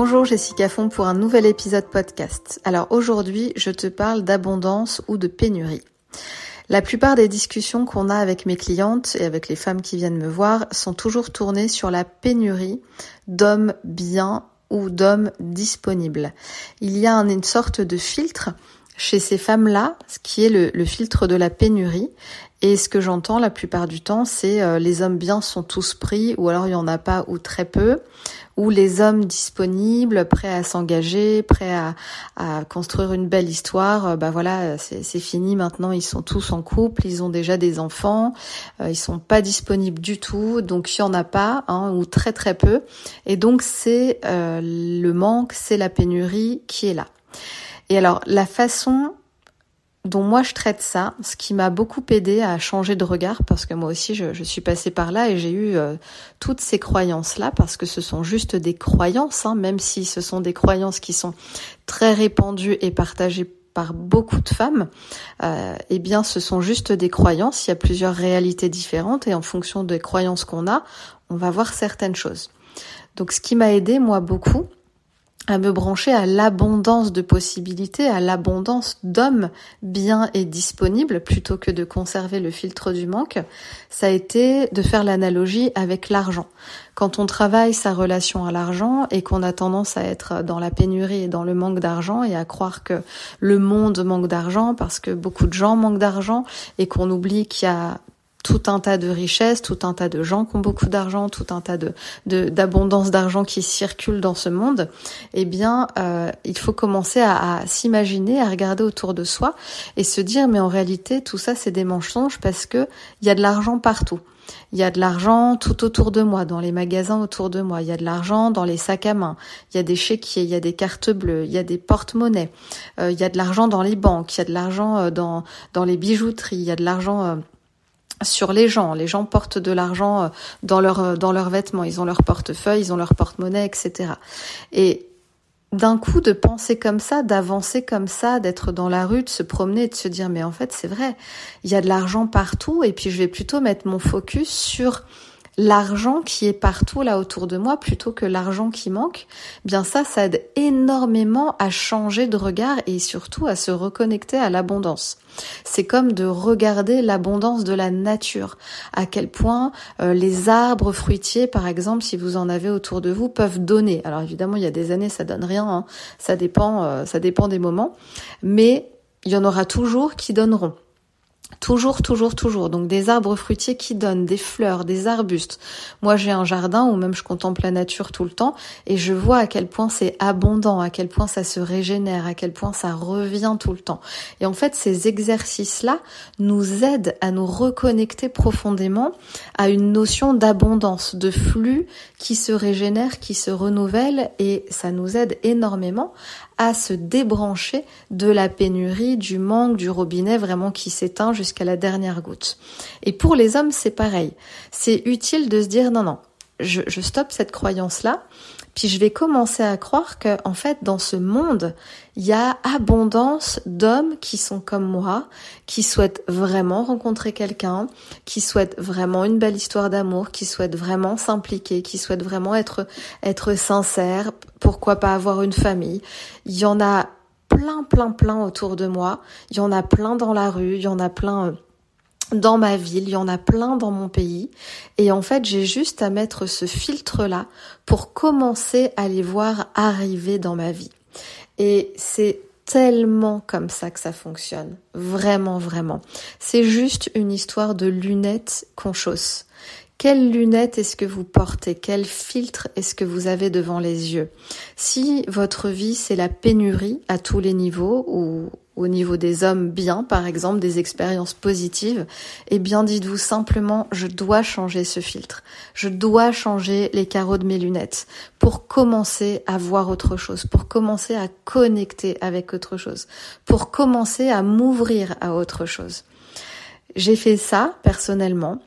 Bonjour Jessica Font pour un nouvel épisode podcast. Alors aujourd'hui, je te parle d'abondance ou de pénurie. La plupart des discussions qu'on a avec mes clientes et avec les femmes qui viennent me voir sont toujours tournées sur la pénurie d'hommes bien ou d'hommes disponibles. Il y a une sorte de filtre chez ces femmes-là, ce qui est le, filtre de la pénurie. Et ce que j'entends la plupart du temps, c'est euh, les hommes bien sont tous pris, ou alors il y en a pas ou très peu, ou les hommes disponibles, prêts à s'engager, prêts à, à, construire une belle histoire, euh, bah voilà, c'est fini maintenant, ils sont tous en couple, ils ont déjà des enfants, euh, ils sont pas disponibles du tout, donc il y en a pas, hein, ou très très peu, et donc c'est euh, le manque, c'est la pénurie qui est là. Et alors la façon dont moi je traite ça, ce qui m'a beaucoup aidé à changer de regard, parce que moi aussi je, suis passée par là et j'ai eu euh, toutes ces croyances-là, parce que ce sont juste des croyances, hein, même si ce sont des croyances qui sont très répandues et partagées par beaucoup de femmes, euh, eh bien ce sont juste des croyances, il y a plusieurs réalités différentes et en fonction des croyances qu'on a, on va voir certaines choses. Donc ce qui m'a aidé moi beaucoup, à me brancher à l'abondance de possibilités, à l'abondance d'hommes bien et disponibles, plutôt que de conserver le filtre du manque, ça a été de faire l'analogie avec l'argent. Quand on travaille sa relation à l'argent et qu'on a tendance à être dans la pénurie et dans le manque d'argent et à croire que le monde manque d'argent parce que beaucoup de gens manquent d'argent et qu'on oublie qu'il y a tout un tas de richesses, tout un tas de gens qui ont beaucoup d'argent, tout un tas de d'abondance d'argent qui circule dans ce monde, eh bien, euh, il faut commencer à, s'imaginer, à regarder autour de soi et se dire, mais en réalité, tout ça, c'est des mensonges parce que il y a de l'argent partout. Il y a de l'argent tout autour de moi, dans les magasins autour de moi. Il y a de l'argent dans les sacs à main. Il y a des chéquiers, il y a des cartes bleues, il y a des porte-monnaies. Euh, il y a de l'argent dans les banques, il y a de l'argent euh, dans dans les bijouteries, il y a de l'argent sur les gens. Les gens portent de l'argent euh, dans leur euh, dans leurs vêtements, ils ont leur portefeuille, ils ont leur porte-monnaie, etc. Et d'un coup de penser comme ça, d'avancer comme ça, d'être dans la rue, de se promener, de se dire mais en fait c'est vrai, il y a de l'argent partout et puis je vais plutôt mettre mon focus sur l'argent qui est partout là autour de moi plutôt que l'argent qui manque, bien ça, ça aide énormément à changer de regard et surtout à se reconnecter à l'abondance. C'est comme de regarder l'abondance de la nature, à quel point euh, les arbres fruitiers, par exemple, si vous en avez autour de vous, peuvent donner. Alors évidemment, il y a des années, ça donne rien, hein. ça dépend, euh, ça dépend des moments, mais il y en aura toujours qui donneront. Toujours, toujours, toujours. Donc des arbres fruitiers qui donnent des fleurs, des arbustes. Moi j'ai un jardin où même je contemple la nature tout le temps et je vois à quel point c'est abondant, à quel point ça se régénère, à quel point ça revient tout le temps. Et en fait ces exercices-là nous aident à nous reconnecter profondément à une notion d'abondance, de flux qui se régénère, qui se renouvelle et ça nous aide énormément à se débrancher de la pénurie, du manque, du robinet vraiment qui s'éteint jusqu'à la dernière goutte. Et pour les hommes, c'est pareil. C'est utile de se dire non, non, je, je stoppe cette croyance-là puis je vais commencer à croire que, en fait, dans ce monde, il y a abondance d'hommes qui sont comme moi, qui souhaitent vraiment rencontrer quelqu'un, qui souhaitent vraiment une belle histoire d'amour, qui souhaitent vraiment s'impliquer, qui souhaitent vraiment être, être sincères, pourquoi pas avoir une famille. Il y en a plein, plein, plein autour de moi. Il y en a plein dans la rue, il y en a plein euh, dans ma ville, il y en a plein dans mon pays. Et en fait, j'ai juste à mettre ce filtre-là pour commencer à les voir arriver dans ma vie. Et c'est tellement comme ça que ça fonctionne. Vraiment, vraiment. C'est juste une histoire de lunettes qu'on chausse. Quelles lunettes est-ce que vous portez? Quel filtre est-ce que vous avez devant les yeux? Si votre vie c'est la pénurie à tous les niveaux ou au niveau des hommes bien, par exemple, des expériences positives, eh bien dites-vous simplement je dois changer ce filtre. Je dois changer les carreaux de mes lunettes pour commencer à voir autre chose, pour commencer à connecter avec autre chose, pour commencer à m'ouvrir à autre chose. J'ai fait ça personnellement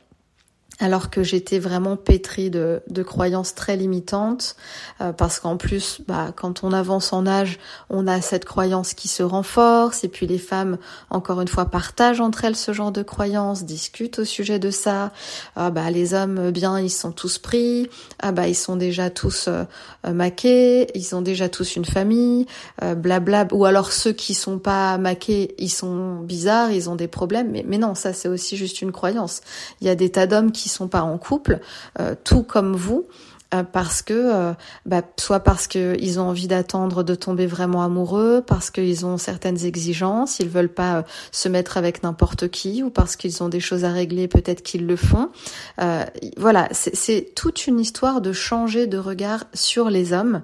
alors que j'étais vraiment pétrie de, de croyances très limitantes, euh, parce qu'en plus, bah, quand on avance en âge, on a cette croyance qui se renforce, et puis les femmes, encore une fois, partagent entre elles ce genre de croyances, discutent au sujet de ça. Ah, bah, les hommes, bien, ils sont tous pris, ah bah ils sont déjà tous euh, euh, maqués, ils ont déjà tous une famille, blabla, ou alors ceux qui sont pas maqués, ils sont bizarres, ils ont des problèmes, mais, mais non, ça c'est aussi juste une croyance. Il y a des tas d'hommes qui sont pas en couple, euh, tout comme vous, euh, parce que euh, bah, soit parce qu'ils ont envie d'attendre de tomber vraiment amoureux, parce qu'ils ont certaines exigences, ils veulent pas se mettre avec n'importe qui, ou parce qu'ils ont des choses à régler, peut-être qu'ils le font. voilà, c'est toute une histoire de changer de regard sur les hommes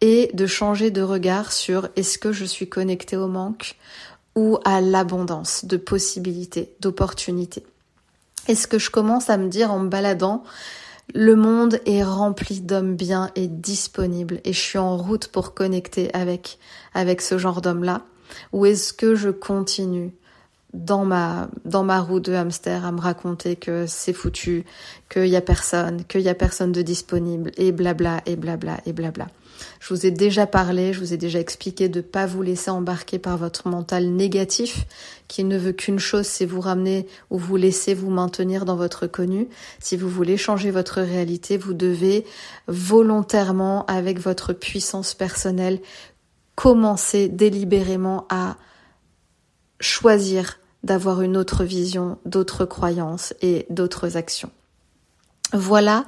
et de changer de regard sur est-ce que je suis connectée au manque ou à l'abondance de possibilités, d'opportunités. Est-ce que je commence à me dire en me baladant, le monde est rempli d'hommes bien et disponibles et je suis en route pour connecter avec, avec ce genre d'hommes-là? Ou est-ce que je continue dans ma, dans ma roue de hamster à me raconter que c'est foutu, qu'il y a personne, qu'il y a personne de disponible et blabla et blabla et blabla. Je vous ai déjà parlé, je vous ai déjà expliqué de ne pas vous laisser embarquer par votre mental négatif qui ne veut qu'une chose, c'est vous ramener ou vous laisser vous maintenir dans votre connu. Si vous voulez changer votre réalité, vous devez volontairement, avec votre puissance personnelle, commencer délibérément à choisir d'avoir une autre vision, d'autres croyances et d'autres actions. Voilà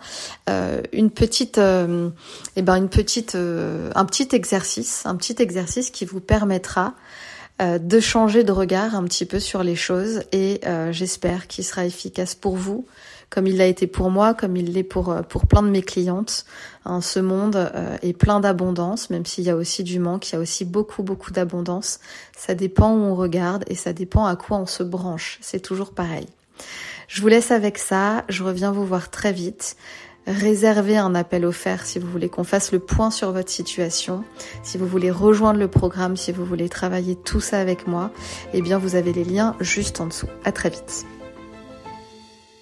euh, une petite, euh, eh ben une petite, euh, un petit exercice, un petit exercice qui vous permettra de changer de regard un petit peu sur les choses et j'espère qu'il sera efficace pour vous, comme il l'a été pour moi, comme il l'est pour pour plein de mes clientes. Hein, ce monde est plein d'abondance, même s'il y a aussi du manque, il y a aussi beaucoup beaucoup d'abondance. Ça dépend où on regarde et ça dépend à quoi on se branche. C'est toujours pareil. Je vous laisse avec ça, je reviens vous voir très vite. Réservez un appel offert si vous voulez qu'on fasse le point sur votre situation, si vous voulez rejoindre le programme, si vous voulez travailler tout ça avec moi, eh bien vous avez les liens juste en dessous. À très vite.